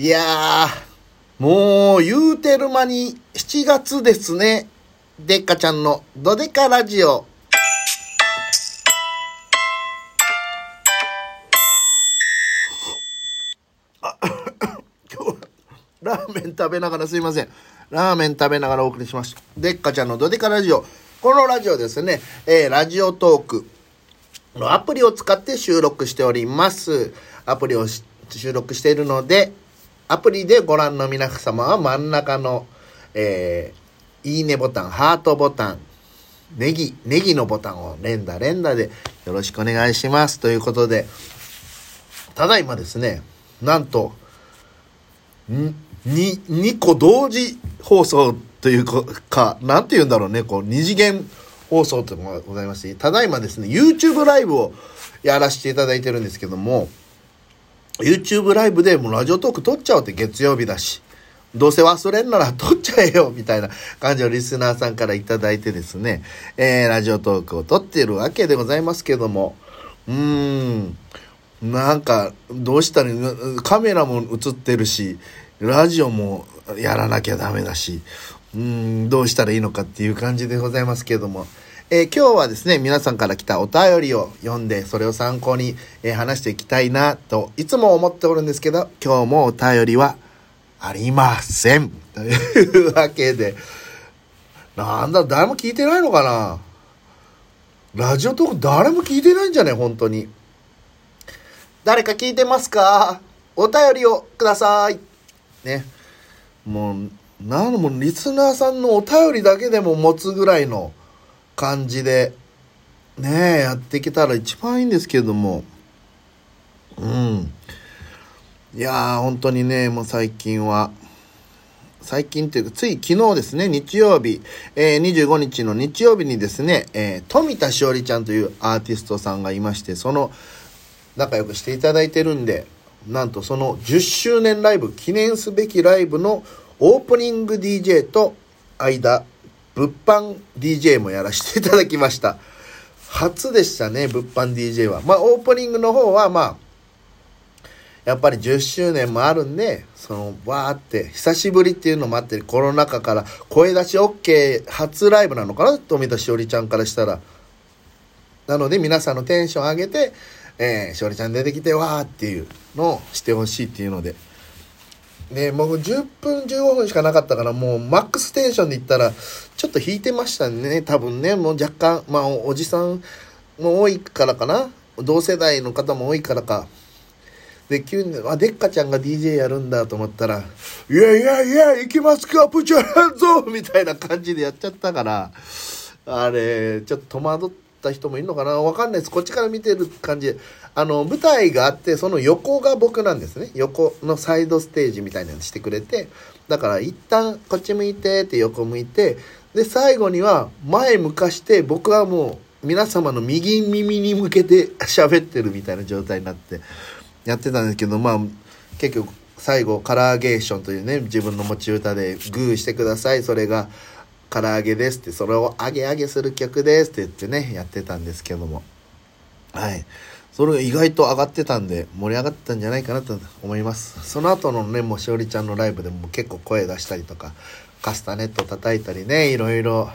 いやー、もう言うてる間に7月ですね。でっかちゃんのドデカラジオ。あ今日、ラーメン食べながらすいません。ラーメン食べながらお送りしました。でっかちゃんのドデカラジオ。このラジオですね、えーラジオトーク。のアプリを使って収録しております。アプリを収録しているので、アプリでご覧の皆様は真ん中の、えーいいねボタン、ハートボタン、ネギ、ネギのボタンを連打連打でよろしくお願いします。ということで、ただいまですね、なんと、に、2個同時放送というか、なんて言うんだろうね、こう、二次元放送というのがございまして、ただいまですね、YouTube ライブをやらせていただいてるんですけども、YouTube ライブでもうラジオトーク撮っちゃおうって月曜日だし、どうせ忘れんなら 撮っちゃえよみたいな感じをリスナーさんからいただいてですね、えー、ラジオトークを撮っているわけでございますけども、うーん、なんか、どうしたら、カメラも映ってるし、ラジオもやらなきゃダメだし、うーん、どうしたらいいのかっていう感じでございますけども、えー今日はですね、皆さんから来たお便りを読んで、それを参考に、えー話していきたいなと、いつも思っておるんですけど、今日もお便りはありません。というわけで、なんだ、誰も聞いてないのかな？ラジオトーク誰も聞いてないんじゃない本当に。誰か聞いてますか？お便りをください。ね。もう、なんもリスナーさんのお便りだけでも持つぐらいの感じで、ねえ、やっていけたら一番いいんですけれども。うん。いやー、本当にね、もう最近は、最近っていうか、つい昨日ですね、日曜日、えー25日の日曜日にですね、えー富田しおりちゃんというアーティストさんがいまして、その、仲良くしていただいてるんで、なんとその10周年ライブ、記念すべきライブのオープニング DJ と間、物販 DJ もやらせていただきました。初でしたね、物販 DJ は。まあ、オープニングの方は、まあ、やっぱり10周年もあるんで、その、わーって、久しぶりっていうのもあって、コロナ禍から声出し OK 初ライブなのかな富田しおりちゃんからしたら。なので皆さんのテンション上げて、えー、しおりちゃん出てきてわーっていうのをしてほしいっていうので。で、もう10分15分しかなかったから、もうマックステンションで言ったら、ちょっと引いてましたね、多分ね。もう若干、まあおじさんも多いからかな。同世代の方も多いからか。で、急に、あ、でっかちゃんが DJ やるんだと思ったら、いやいやいや、行きますか、プチャランゾみたいな感じでやっちゃったから、あれ、ちょっと戸惑ってた人もいるのかな？わかんないです。こっちから見てる感じ。あの、舞台があって、その横が僕なんですね。横のサイドステージみたいなのしてくれて、だから一旦こっち向いてって横向いて、で、最後には前向かして、僕はもう皆様の右耳に向けて 喋ってるみたいな状態になって、やってたんですけど、まあ、結局、最後、カラーゲーションというね、自分の持ち歌で、グーしてください。それが、唐揚げですって、それを上げ上げする曲ですって言ってね、やってたんですけども。はい。それが意外と上がってたんで、盛り上がってたんじゃないかなと思います。その後のね、もうしおりちゃんのライブでも結構声出したりとか、カスタネット叩いたりね、いろいろ、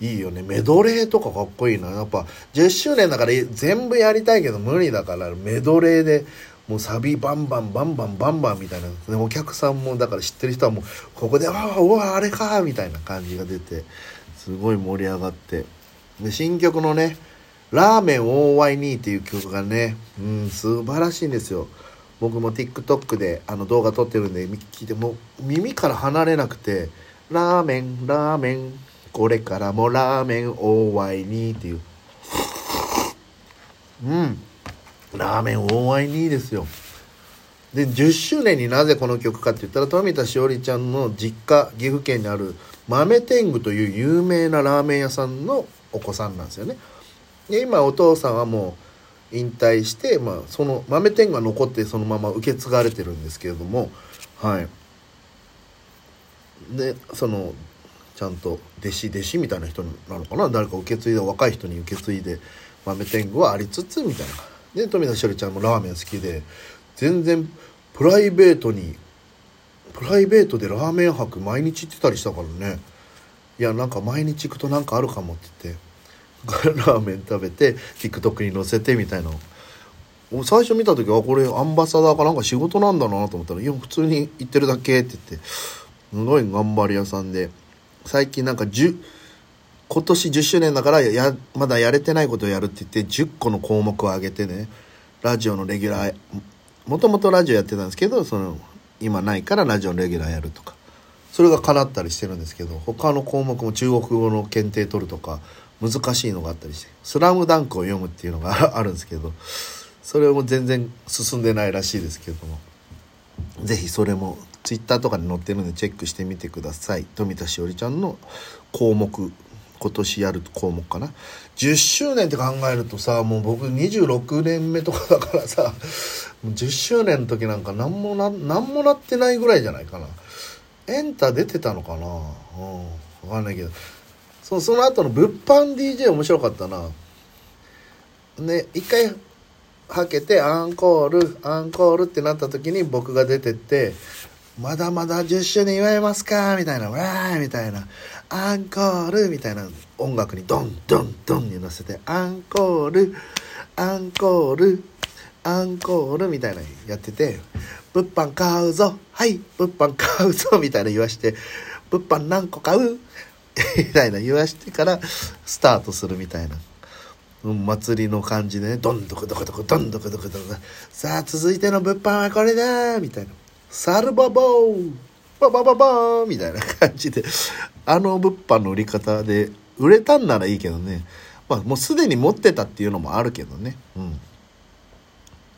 いいよね。メドレーとかかっこいいな。やっぱ、10周年だから全部やりたいけど無理だから、メドレーで、もうサビバンバンバンバンバンバンみたいな。でお客さんも、だから知ってる人はもう、ここで、わあ、うわあれかみたいな感じが出て、すごい盛り上がって。で、新曲のね、ラーメン OY2 っていう曲がね、うん、素晴らしいんですよ。僕も TikTok であの動画撮ってるんで聞いても耳から離れなくて「ラーメンラーメンこれからもラーメン OY2」っていううんラーメン OY2 ですよ。で10周年になぜこの曲かって言ったら富田しおりちゃんの実家岐阜県にある豆天狗という有名なラーメン屋さんのお子さんなんですよね。で今お父さんはもう引退して、まあ、その豆天狗が残ってそのまま受け継がれてるんですけれどもはい。でそのちゃんと弟子弟子みたいな人なのかな？誰か受け継いで若い人に受け継いで豆天狗はありつつみたいな。で富田しおりちゃんもラーメン好きで全然プライベートにプライベートでラーメン博毎日行ってたりしたからね。いやなんか毎日行くとなんかあるかもって言って ラーメン食べて TikTok に載せてみたいな。最初見た時はこれアンバサダーかなんか仕事なんだなと思ったら「いや普通に行ってるだけ」って言ってすごい頑張り屋さんで最近なんか10今年10周年だからやまだやれてないことをやるって言って10個の項目を挙げてねラジオのレギュラーもともとラジオやってたんですけどその今ないからラジオのレギュラーやるとか。それが叶ったりしてるんですけど他の項目も中国語の検定取るとか難しいのがあったりして「スラムダンクを読むっていうのが あるんですけどそれも全然進んでないらしいですけども。是非それも Twitter とかに載ってるんでチェックしてみてください。富田しおりちゃんの項目今年やる項目かな。10周年って考えるとさもう僕26年目とかだからさ10周年の時なんか何もな何もなってないぐらいじゃないかな。エンタ出てたのかな。うん分かんないけど。そその後の物販 DJ 面白かったな。ね一回はけてアンコールアンコールってなった時に僕が出てってまだまだ10周年祝いますか？みたいな、わーみたいな、アンコールみたいな音楽にドンドンドンに乗せて、アンコール、アンコール、アンコールみたいなやってて、物販買うぞはい物販買うぞみたいな言わして、物販何個買う？みたいな言わしてからスタートするみたいな。うん、祭りの感じでね、どんどこどこどこどんどこどこどこ。さあ、続いての物販はこれだみたいな。サルバボーババババーみたいな感じで、あの物販の売り方で売れたんならいいけどね。まあもうすでに持ってたっていうのもあるけどね。うん。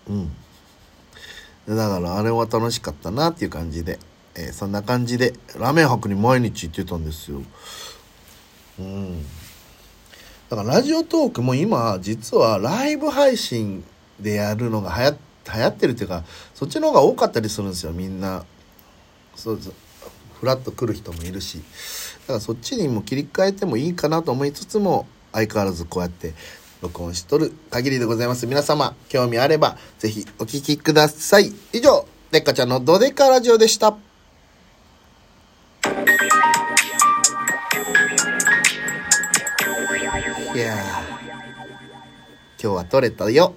うん。だからあれは楽しかったなっていう感じで、えー、そんな感じでラーメン博に毎日行ってたんですよ。うん。だからラジオトークも今実はライブ配信でやるのが流行ってるっていうかそっちの方が多かったりするんですよみんなそうそうフラッと来る人もいるしだからそっちにも切り替えてもいいかなと思いつつも相変わらずこうやって録音しとる限りでございます。皆様興味あれば是非お聴きください。以上でっかちゃんのドデカラジオでした。いや今日は撮れたよ。